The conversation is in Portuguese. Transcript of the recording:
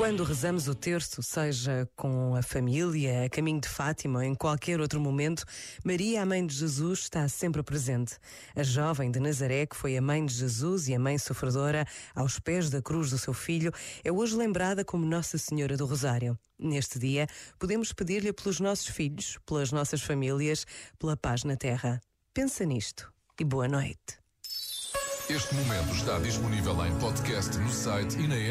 Quando rezamos o terço, seja com a família, a caminho de Fátima ou em qualquer outro momento, Maria, a mãe de Jesus, está sempre presente. A jovem de Nazaré, que foi a mãe de Jesus e a mãe sofredora aos pés da cruz do seu filho, é hoje lembrada como Nossa Senhora do Rosário. Neste dia, podemos pedir-lhe pelos nossos filhos, pelas nossas famílias, pela paz na terra. Pensa nisto e boa noite. Este momento está disponível em podcast no site e na app.